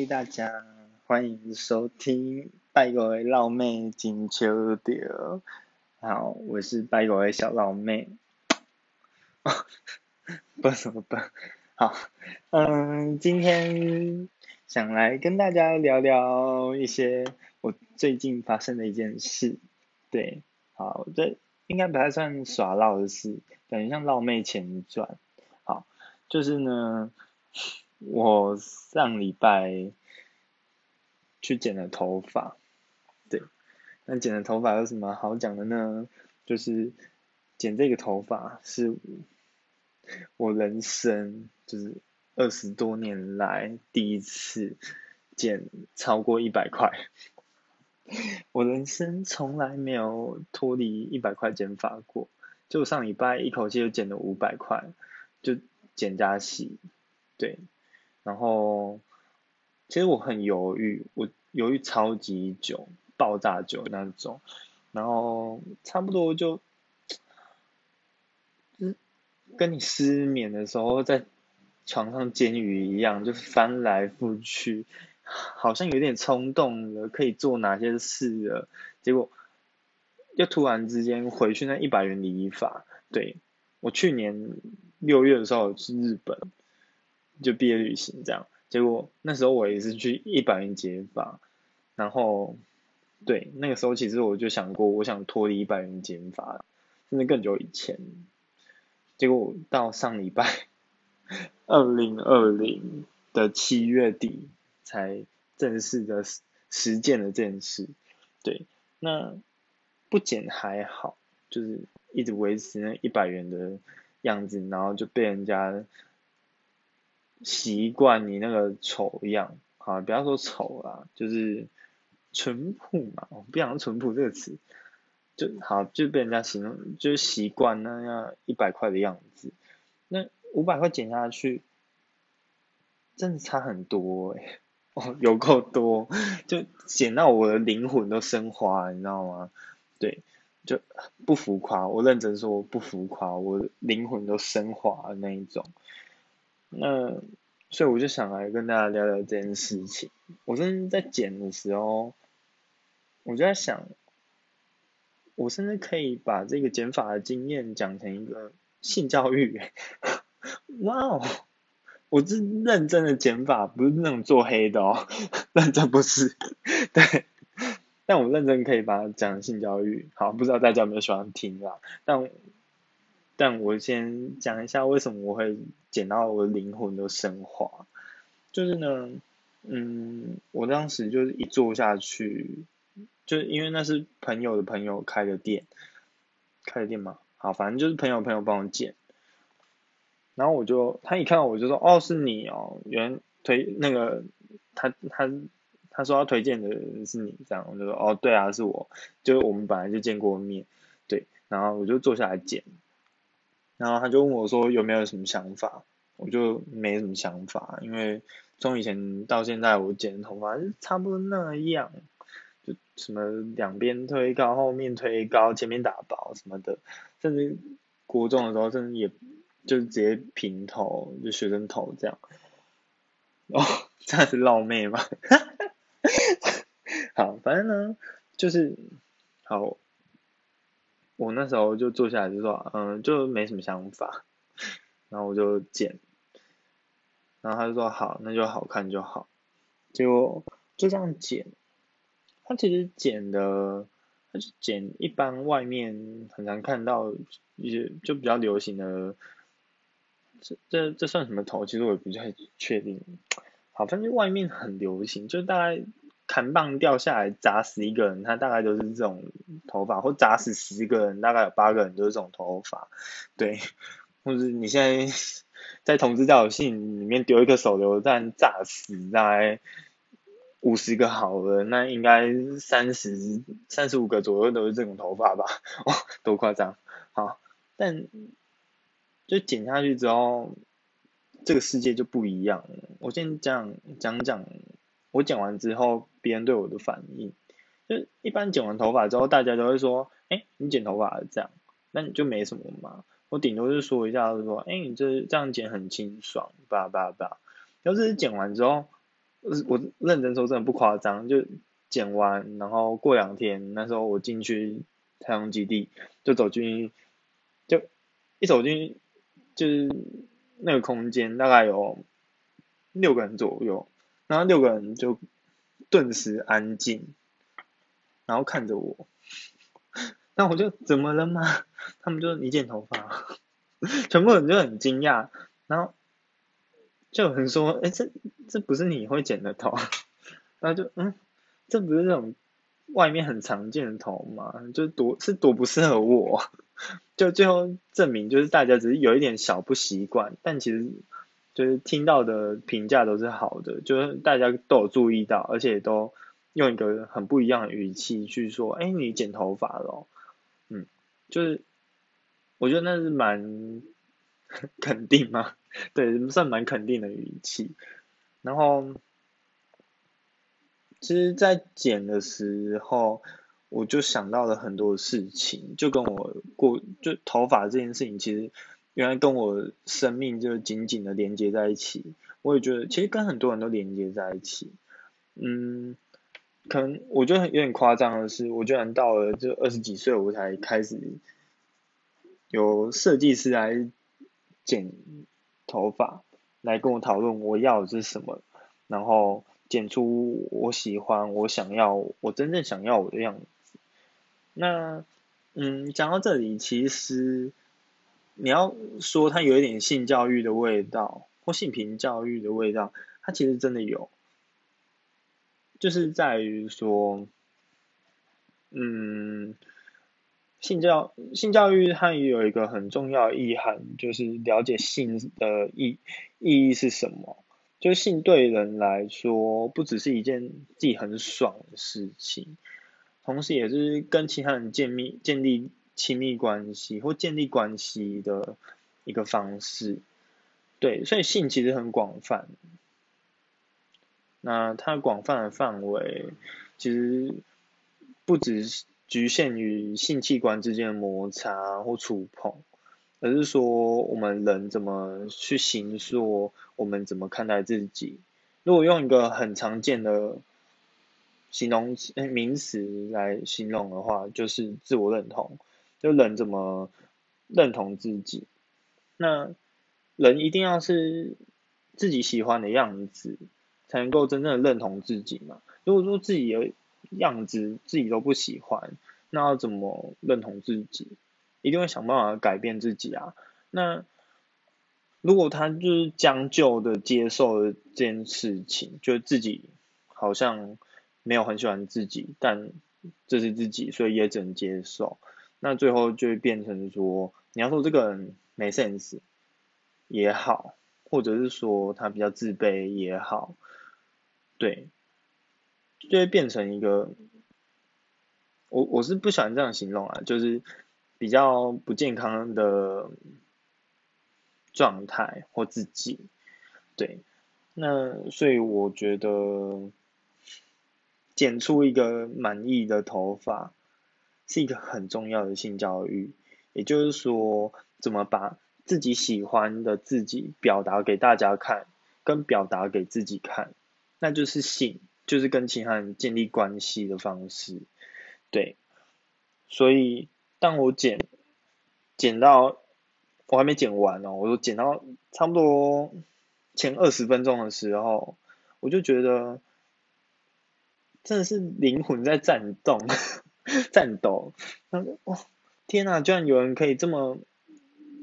迎大家，欢迎收听拜狗的老妹金秋调。好，我是拜狗的小老妹。不怎么办？好，嗯，今天想来跟大家聊聊一些我最近发生的一件事。对，好，这应该不太算耍闹的事，感觉像老妹前传。好，就是呢。我上礼拜去剪了头发，对，那剪了头发有什么好讲的呢？就是剪这个头发是我人生就是二十多年来第一次剪超过一百块，我人生从来没有脱离一百块剪发过，就上礼拜一口气就剪了五百块，就剪加洗，对。然后，其实我很犹豫，我犹豫超级久，爆炸久那种。然后差不多就，嗯，跟你失眠的时候在床上煎鱼一样，就翻来覆去，好像有点冲动了，可以做哪些事了。结果，又突然之间回去那一百元理发。对我去年六月的时候去日本。就毕业旅行这样，结果那时候我也是去一百元剪发，然后对那个时候其实我就想过，我想脱离一百元减法，甚至更久以前，结果到上礼拜二零二零的七月底才正式的实践了这件事，对，那不减还好，就是一直维持那一百元的样子，然后就被人家。习惯你那个丑样，啊，不要说丑啦，就是淳朴嘛，我不想淳朴这个词，就好就被人家形容，就是习惯那样一百块的样子，那五百块减下去，真的差很多哎，哦，有够多，就减到我的灵魂都升华，你知道吗？对，就不浮夸，我认真说不浮夸，我灵魂都升华的那一种。那所以我就想来跟大家聊聊这件事情。我真的在剪的时候，我就在想，我甚至可以把这个剪法的经验讲成一个性教育。哇哦，我是认真的剪法，不是那种做黑的哦，认真不是。对，但我认真可以把它讲性教育。好，不知道大家有没有喜欢听啦？但但我先讲一下为什么我会剪到我的灵魂都升华，就是呢，嗯，我当时就是一坐下去，就是因为那是朋友的朋友开的店，开的店嘛，好，反正就是朋友朋友帮我剪，然后我就他一看到我就说，哦，是你哦，原推那个他他他说要推荐的人是你，这样。我就说，哦，对啊，是我，就我们本来就见过面，对，然后我就坐下来剪。然后他就问我说有没有什么想法，我就没什么想法，因为从以前到现在我剪头发差不多那样，就什么两边推高，后面推高，前面打薄什么的，甚至国中的时候甚至也就直接平头，就学生头这样。哦，这样是老妹吗？好，反正呢就是好。我那时候就坐下来就说，嗯，就没什么想法，然后我就剪，然后他就说好，那就好看就好，结果就这样剪，他其实剪的，他就剪一般外面很难看到一些就比较流行的，这这这算什么头？其实我也不太确定，好，反正外面很流行，就大概。弹棒掉下来砸死一个人，他大概都是这种头发，或砸死十个人，大概有八个人都是这种头发，对，或者你现在在同志交友信里面丢一颗手榴弹炸死大概五十个好人，那应该三十三十五个左右都是这种头发吧？哦，多夸张！好，但就剪下去之后，这个世界就不一样了。我先讲讲讲。我剪完之后，别人对我的反应，就一般剪完头发之后，大家都会说，哎，你剪头发这样，那你就没什么嘛。我顶多是说一下，说，哎，你这这样剪很清爽，叭叭叭。要是剪完之后，我认真说真的不夸张，就剪完，然后过两天，那时候我进去太阳基地，就走进，就一走进就是那个空间，大概有六个人左右，然后六个人就顿时安静，然后看着我，那我就怎么了吗？他们就你剪头发，全部人就很惊讶，然后。就有人说，哎，这这不是你会剪的头，然后就嗯，这不是那种外面很常见的头吗？就多是多不适合我，就最后证明就是大家只是有一点小不习惯，但其实就是听到的评价都是好的，就是大家都有注意到，而且都用一个很不一样的语气去说，哎，你剪头发了，嗯，就是我觉得那是蛮。肯定嘛？对，算蛮肯定的语气。然后，其实，在剪的时候，我就想到了很多事情，就跟我过就头发这件事情，其实原来跟我生命就紧紧的连接在一起。我也觉得，其实跟很多人都连接在一起。嗯，可能我觉得有点夸张的是，我居然到了就二十几岁，我才开始有设计师来。剪头发来跟我讨论我要的是什么，然后剪出我喜欢、我想要、我真正想要我的样子。那嗯，讲到这里，其实你要说它有一点性教育的味道或性平教育的味道，它其实真的有，就是在于说，嗯。性教性教育它也有一个很重要的意涵，就是了解性的意意义是什么。就是性对人来说，不只是一件自己很爽的事情，同时也是跟其他人建立建立亲密关系或建立关系的一个方式。对，所以性其实很广泛。那它广泛的范围，其实不只是。局限于性器官之间的摩擦或触碰，而是说我们人怎么去形塑，我们怎么看待自己。如果用一个很常见的形容词名词来形容的话，就是自我认同。就人怎么认同自己？那人一定要是自己喜欢的样子，才能够真正的认同自己嘛？如果说自己有样子自己都不喜欢，那要怎么认同自己？一定会想办法改变自己啊。那如果他就是将就的接受这件事情，就自己好像没有很喜欢自己，但这是自己，所以也只能接受。那最后就会变成说，你要说这个人没 sense 也好，或者是说他比较自卑也好，对。就会变成一个，我我是不喜欢这样形容啊，就是比较不健康的状态或自己，对，那所以我觉得剪出一个满意的头发是一个很重要的性教育，也就是说，怎么把自己喜欢的自己表达给大家看，跟表达给自己看，那就是性。就是跟其他人建立关系的方式，对，所以当我剪剪到我还没剪完哦，我都剪到差不多前二十分钟的时候，我就觉得真的是灵魂在颤动、颤抖。然后哇，天哪！居然有人可以这么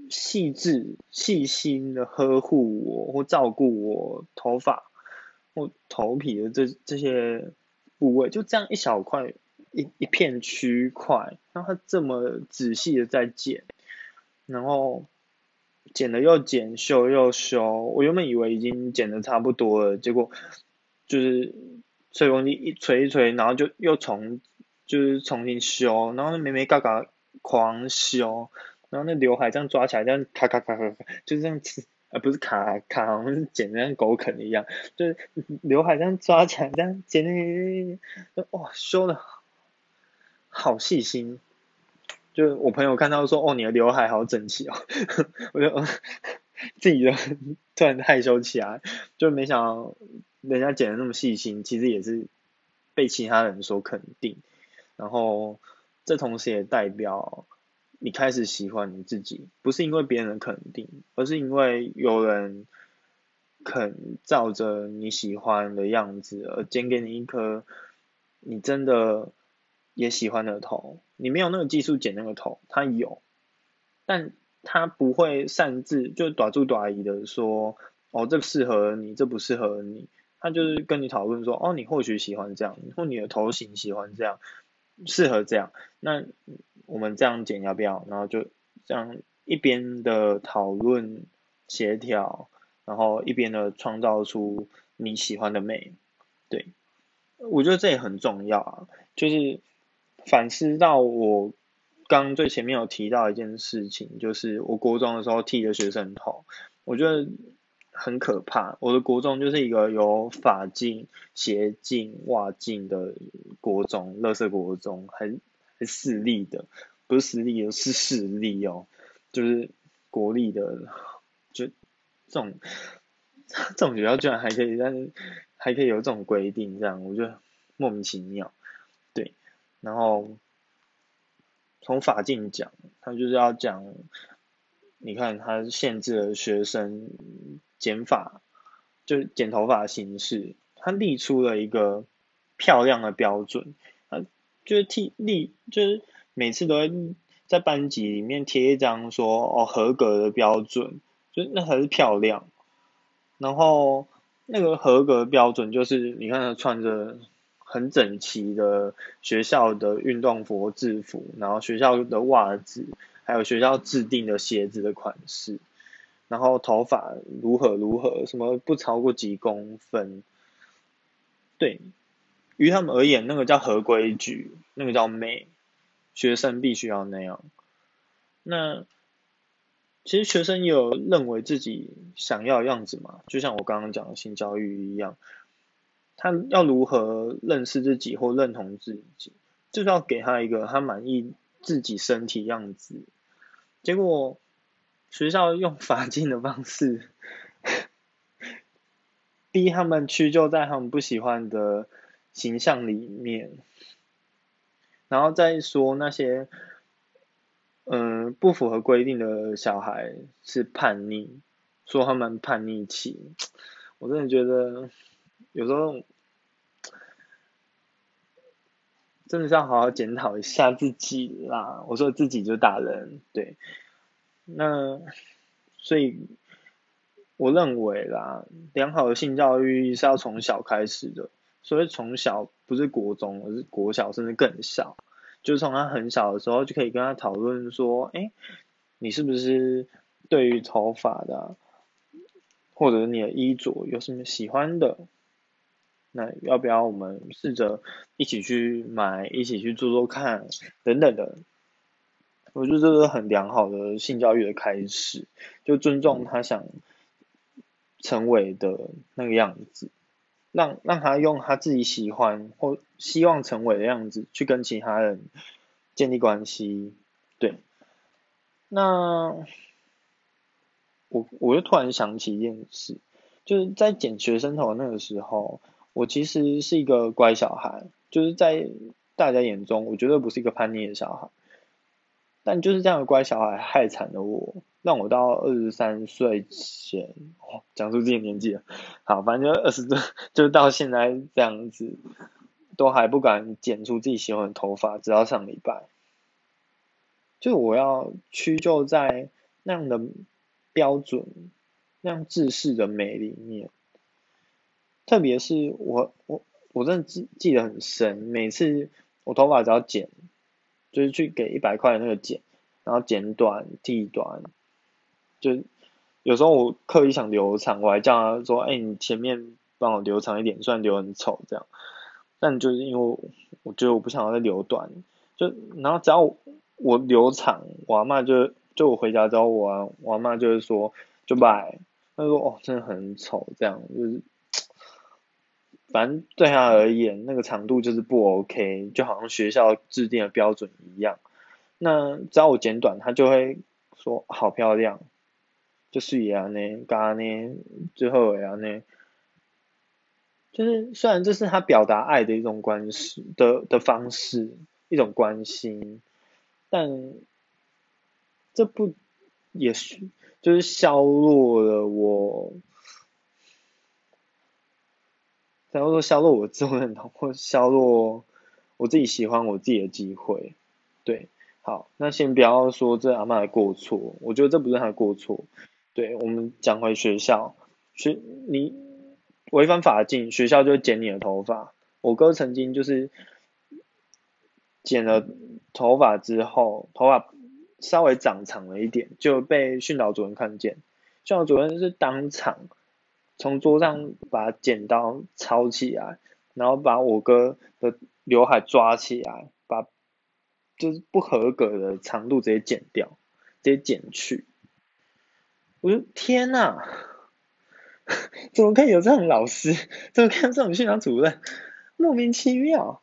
细致、细心的呵护我或照顾我头发。或头皮的这这些部位，就这样一小块一一片区块，让他这么仔细的在剪，然后剪了又剪，修又修。我原本以为已经剪的差不多了，结果就是吹风机一吹一吹，然后就又重就是重新修，然后那眉眉嘎嘎狂修，然后那刘海这样抓起来，这样咔咔咔咔咔，就这样子。而不是卡卡，好像是剪的像狗啃一样，就是刘海这样抓起来，这样剪剪剪，哇，修的好细心。就我朋友看到说，哦，你的刘海好整齐哦，我就自己就突然害羞起来，就没想到人家剪的那么细心，其实也是被其他人所肯定。然后这同时也代表你开始喜欢你自己，不是因为别人的肯定，而是因为有人肯照着你喜欢的样子而剪给你一颗你真的也喜欢的头。你没有那个技术剪那个头，他有，但他不会擅自就短住短移的说。哦，这适合你，这不适合你。他就是跟你讨论说，哦，你或许喜欢这样，或你的头型喜欢这样，适合这样。那我们这样剪要不要？然后就这样一边的讨论协调，然后一边的创造出你喜欢的美。对，我觉得这也很重要啊。就是反思到我刚最前面有提到一件事情，就是我国中的时候剃的学生头，我觉得。很可怕，我的国中就是一个有发镜、鞋镜、袜镜的国中，乐色国中，还还私立的，不是私立，是私立哦，就是国立的，就这种这种学校居然还可以，但是还可以有这种规定，这样我觉得莫名其妙，对，然后从法镜讲，他就是要讲，你看他限制了学生。剪发就是剪头发的形式，他立出了一个漂亮的标准，他就是替立就是每次都会在班级里面贴一张说哦合格的标准，就那才是漂亮。然后那个合格标准就是你看他穿着很整齐的学校的运动服制服，然后学校的袜子，还有学校制定的鞋子的款式。然后头发如何如何，什么不超过几公分，对于他们而言，那个叫合规矩，那个叫美，学生必须要那样。那其实学生也有认为自己想要的样子嘛，就像我刚刚讲的性教育一样，他要如何认识自己或认同自己，就是要给他一个他满意自己身体样子，结果。学校用罚金的方式，逼他们屈就在他们不喜欢的形象里面，然后再说那些，嗯，不符合规定的小孩是叛逆，说他们叛逆期，我真的觉得有时候真的是要好好检讨一下自己啦。我说自己就打人，对。那所以我认为啦，良好的性教育是要从小开始的。所以从小不是国中，而是国小，甚至更小，就是从他很小的时候就可以跟他讨论说，哎，你是不是对于头发的，或者你的衣着有什么喜欢的？那要不要我们试着一起去买，一起去做做看，等等的。我觉得这是很良好的性教育的开始，就尊重他想成为的那个样子，让让他用他自己喜欢或希望成为的样子去跟其他人建立关系。对，那我我就突然想起一件事，就是在剪学生头那个时候，我其实是一个乖小孩，就是在大家眼中，我绝对不是一个叛逆的小孩。但就是这样的乖小孩害惨了我，让我到二十三岁前，讲出自己年纪了，好，反正就二十多，就到现在这样子，都还不敢剪出自己喜欢的头发，直到上礼拜，就我要屈就在那样的标准、那样制式的美里面，特别是我我我真的记记得很深，每次我头发只要剪。就是去给一百块的那个剪，然后剪短、剃短，就有时候我刻意想留长，我还叫他说：“哎，你前面帮我留长一点，虽然留很丑这样。”但就是因为我觉得我不想要再留短，就然后只要我留长，我阿妈就就我回家之后，我我阿妈就是说就拜，他说：“哦，真的很丑。”这样就是。反正对他而言，那个长度就是不 OK，就好像学校制定的标准一样。那只要我剪短，他就会说好漂亮，就是也安呢，嘎呢，最后也安呢。就是虽然这是他表达爱的一种关系的的方式，一种关心，但这不也是就是削弱了我，然后说削弱我自我认同，或削弱我自己喜欢我自己的机会，对，好，那先不要说这阿妈的过错，我觉得这不是他的过错，对，我们讲回学校，学你。违反法禁，学校就会剪你的头发。我哥曾经就是剪了头发之后，头发稍微长长了一点，就被训导主任看见。训导主任是当场从桌上把剪刀抄起来，然后把我哥的刘海抓起来，把就是不合格的长度直接剪掉，直接剪去。我说天哪！怎么可以有这种老师？怎么可以有这种训导主任？莫名其妙！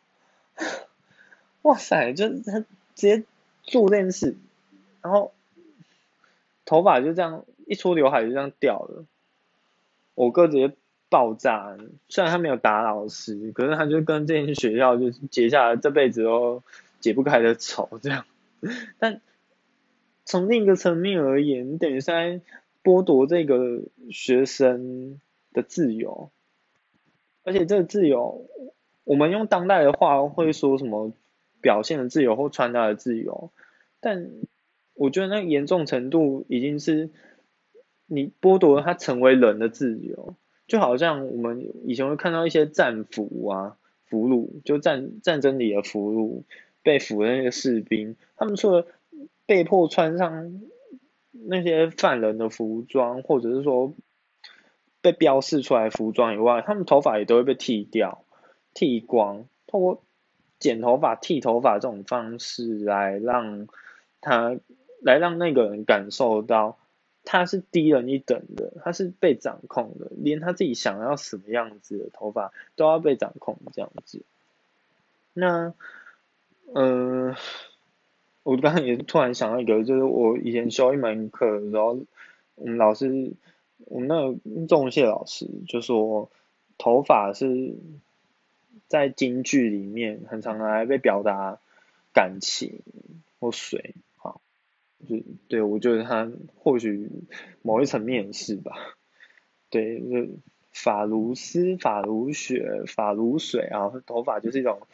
哇塞，就他直接做这件事，然后头发就这样一撮刘海就这样掉了。我哥直接爆炸，虽然他没有打老师，可是他就跟这间学校就结下了这辈子都解不开的仇。这样，但从另一个层面而言，等于在。剥夺这个学生的自由，而且这个自由，我们用当代的话会说什么表现的自由或传达的自由，但我觉得那严重程度已经是你剥夺了他成为人的自由，就好像我们以前会看到一些战俘啊俘虏，就战战争里的俘虏被俘的那个士兵，他们除了被迫穿上。那些犯人的服装，或者是说被标示出来服装以外，他们头发也都会被剃掉、剃光，通过剪头发、剃头发这种方式来让他来让那个人感受到他是低人一等的，他是被掌控的，连他自己想要什么样子的头发都要被掌控这样子。那，嗯。我刚刚也突然想到一个，就是我以前修一门课，然后我们老师，我们那个中谢老师就说，头发是在京剧里面很常拿来被表达感情或水，就对我觉得他或许某一层面是吧，对，就发如丝，发如雪，发如水啊，头发就是一种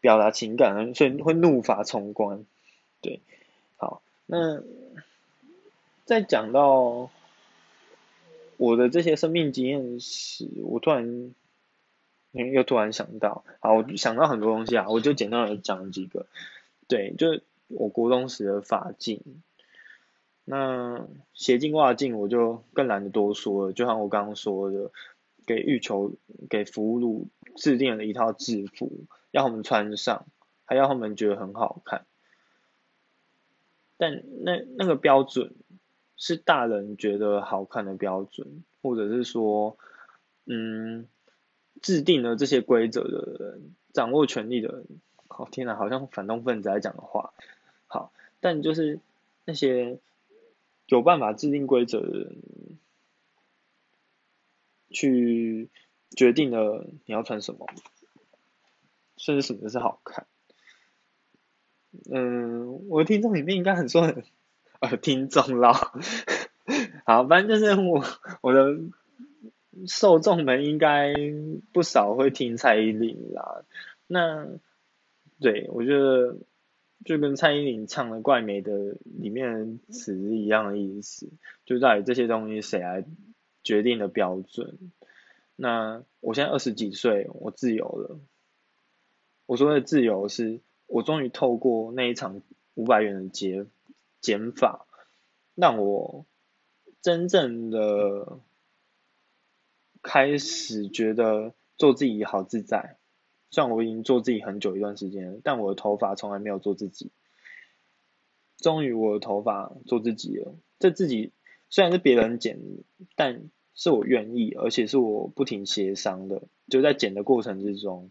表达情感，所以会怒发冲冠。对，好，那在讲到我的这些生命经验时，我突然又突然想到，好，我想到很多东西啊，我就简单的讲几个。对，就我国中时的法镜，那鞋镜袜镜我就更懒得多说了，就像我刚刚说的，给欲求给俘虏制定了一套制服，要他们穿上，还要他们觉得很好看。但那那个标准是大人觉得好看的标准，或者是说，嗯，制定了这些规则的人，掌握权力的人，好天哪，好像反动分子在讲的话，好，但就是那些有办法制定规则的人，去决定了你要穿什么，甚至什么是好看。嗯，我的听众里面应该很多很呃听众啦，好，反正就是我我的受众们应该不少会听蔡依林啦。那对我觉得就跟蔡依林唱的《怪美的》里面词一样的意思，就在于这些东西谁来决定的标准。那我现在二十几岁，我自由了。我说的自由是。我终于透过那一场五百元的减减法，让我真正的开始觉得做自己好自在。虽然我已经做自己很久一段时间，但我的头发从来没有做自己。终于我的头发做自己了，这自己虽然是别人剪，但是我愿意，而且是我不停协商的，就在剪的过程之中。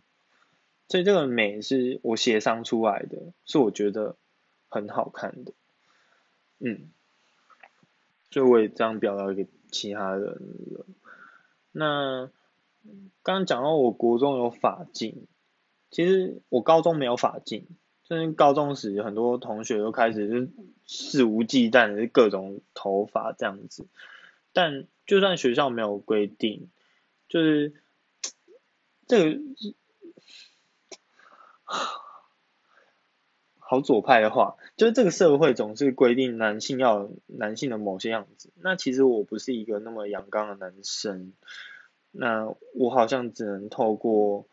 所以这个美是我协商出来的，是我觉得很好看的，嗯，所以我也这样表达给其他人了。那刚刚讲到我国中有发镜，其实我高中没有发镜，就是高中时很多同学都开始就肆无忌惮的各种头发这样子，但就算学校没有规定，就是 这个好左派的话，就是这个社会总是规定男性要男性的某些样子，那其实我不是一个那么阳刚的男生。那我好像只能透过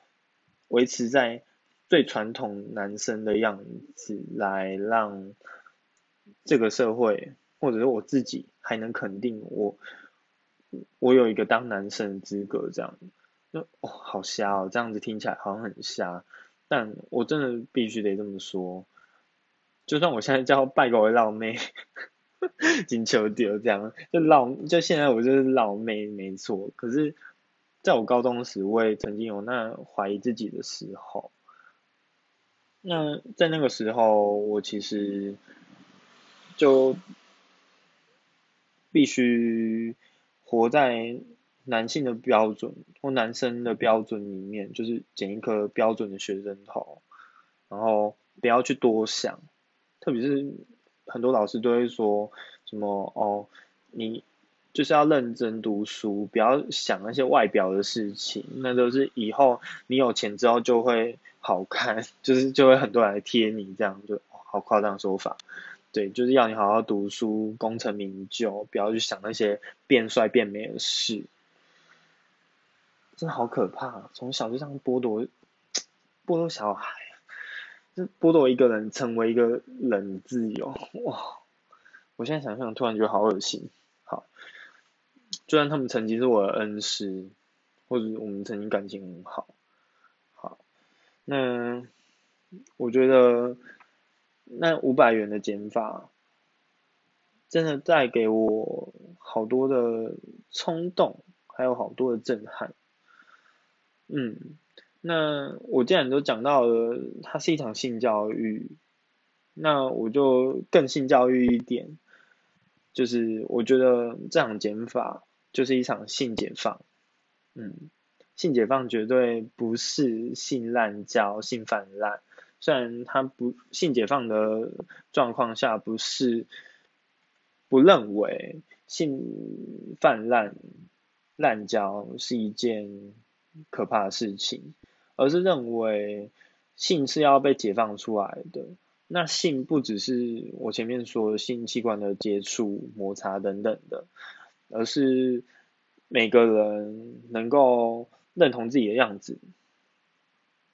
维持在最传统男生的样子，来让这个社会或者是我自己还能肯定我，我有一个当男生的资格，这样，就哦好瞎哦，这样子听起来好像很瞎，但我真的必须得这么说，就算我现在叫拜狗为老妹，金球丢这样，就老就现在我就是老妹没错，可是。在我高中时，我也曾经有那怀疑自己的时候。那在那个时候，我其实就必须活在男性的标准或男生的标准里面，就是剪一颗标准的学生头，然后不要去多想。特别是很多老师都会说什么哦，你。就是要认真读书，不要想那些外表的事情，那都是以后你有钱之后就会好看，就是就会很多人来贴你，这样就好夸张说法。对，就是要你好好读书，功成名就，不要去想那些变帅变美的事，真的好可怕！从小就这样剥夺，剥夺小孩，就剥夺一个人成为一个人自由，哇！我现在想想，突然觉得好恶心。好。就算他们曾经是我的恩师，或者我们曾经感情很好，好，那我觉得那五百元的减法，真的带给我好多的冲动，还有好多的震撼。嗯，那我既然都讲到了，它是一场性教育，那我就更性教育一点，就是我觉得这场减法。就是一场性解放，嗯，性解放绝对不是性滥交、性泛滥。虽然他不性解放的状况下，不是不认为性泛滥、滥交是一件可怕的事情，而是认为性是要被解放出来的。那性不只是我前面说的性器官的接触、摩擦等等的。而是每个人能够认同自己的样子，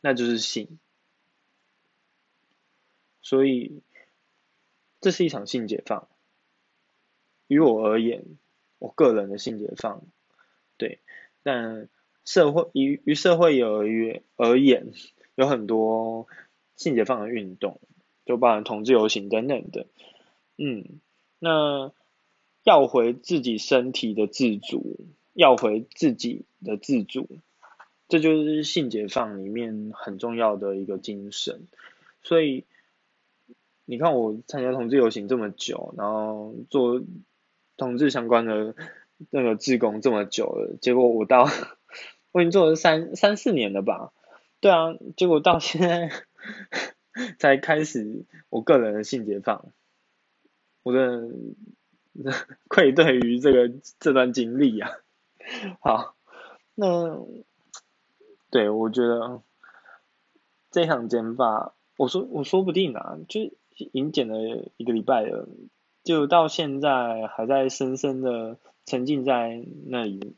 那就是性。所以这是一场性解放。于我而言，我个人的性解放，对。但社会于于社会而言而言，有很多性解放的运动，就包含同志游行等等的。嗯，那。要回自己身体的自主，要回自己的自主，这就是性解放里面很重要的一个精神。所以，你看我参加同志游行这么久，然后做同志相关的那个志工这么久了，结果我到 我已经做了三三四年了吧？对啊，结果到现在 才开始我个人的性解放，我的。愧对于这个这段经历啊，好，那对我觉得这场剪发，我说我说不定啊，就已经剪了一个礼拜了，就到现在还在深深的沉浸在那里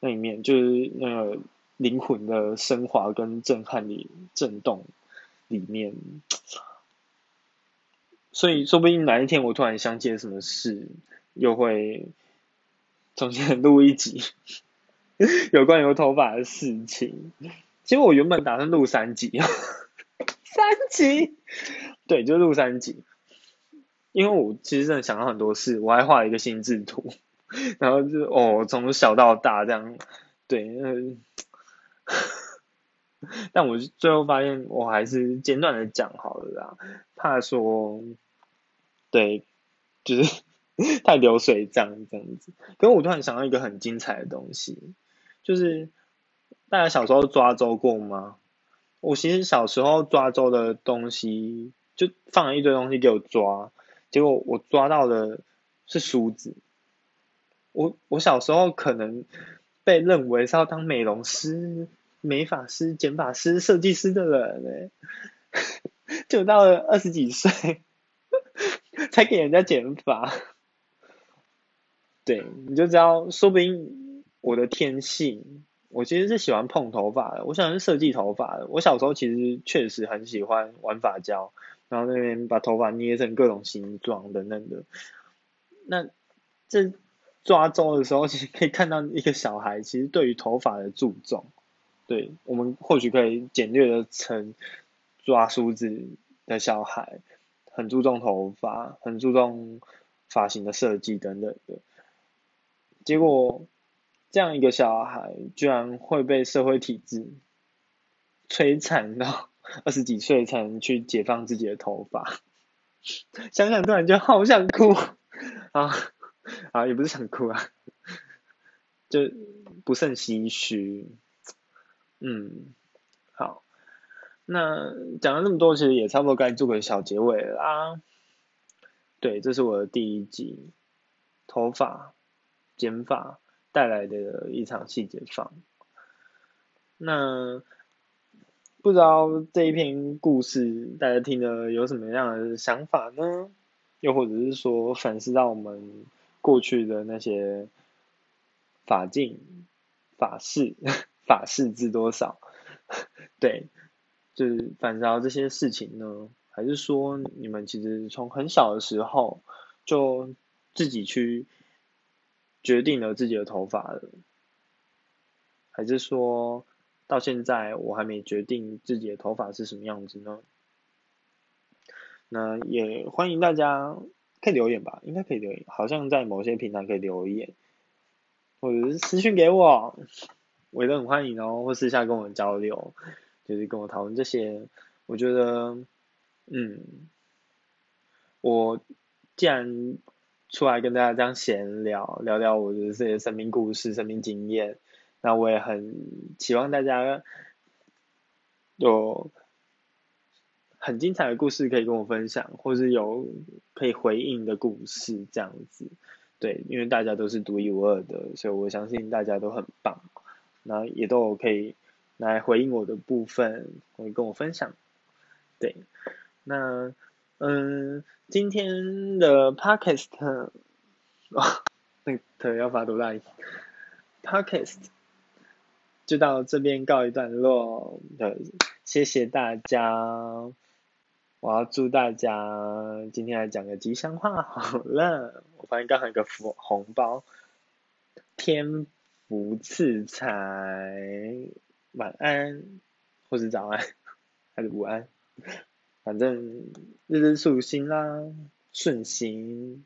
那里面，就是那个灵魂的升华跟震撼里震动里面。所以，说不定哪一天我突然想起了什么事，又会重新录一集 有关于头发的事情。其实我原本打算录三集，三集，对，就录三集。因为我其实真的想到很多事，我还画了一个心智图，然后就哦，从小到大这样，对，嗯。但我最后发现，我还是简短的讲好了啦，怕说。对，就是 太流水账这样子。可是我突然想到一个很精彩的东西，就是大家小时候抓周过吗？我其实小时候抓周的东西，就放了一堆东西给我抓，结果我抓到的是梳子。我我小时候可能被认为是要当美容师、美发师、剪发师、设计师的人哎，就到了二十几岁才给人家剪发。对，你就知道，说不定我的天性。我其实是喜欢碰头发的，我想是设计头发的。我小时候其实确实很喜欢玩发胶，然后那边把头发捏成各种形状等等的。那这抓周的时候，其实可以看到一个小孩其实对于头发的注重。对我们或许可以简略的称抓梳子的小孩，很注重头发，很注重发型的设计等等的。结果。这样一个小孩，居然会被社会体制摧残到 二十几岁才能去解放自己的头发，想想突然就好想哭啊啊！也不是想哭啊，就不胜唏嘘。嗯，好，那讲了那么多，其实也差不多该做个小结尾啦。对，这是我的第一集，头发剪发。带来的一场细节放。那不知道这一篇故事大家听了有什么样的想法呢？又或者是说反思到我们过去的那些法镜、法式、法式知多少？对，就是反思到这些事情呢？还是说你们其实从很小的时候就自己去？决定了自己的头发了，还是说到现在我还没决定自己的头发是什么样子呢？那也欢迎大家可以留言吧，应该可以留言，好像在某些平台可以留言，或者是私信给我，我也都很欢迎哦，或私下跟我交流，就是跟我讨论这些。我觉得，嗯，我既然。出来跟大家这样闲聊，聊聊我的这些生命故事、生命经验。那我也很期望大家有很精彩的故事可以跟我分享，或是有可以回应的故事这样子。对，因为大家都是独一无二的，所以我相信大家都很棒。那也都可以来回应我的部分，会跟我分享。对，那。嗯，今天的 podcast，那个要发多大？podcast 就到这边告一段落。的，谢谢大家。我要祝大家今天来讲个吉祥话好了。我发现刚好有个福红包，天福赐财，晚安，或是早安，还是午安。反正日日顺心啦，顺心，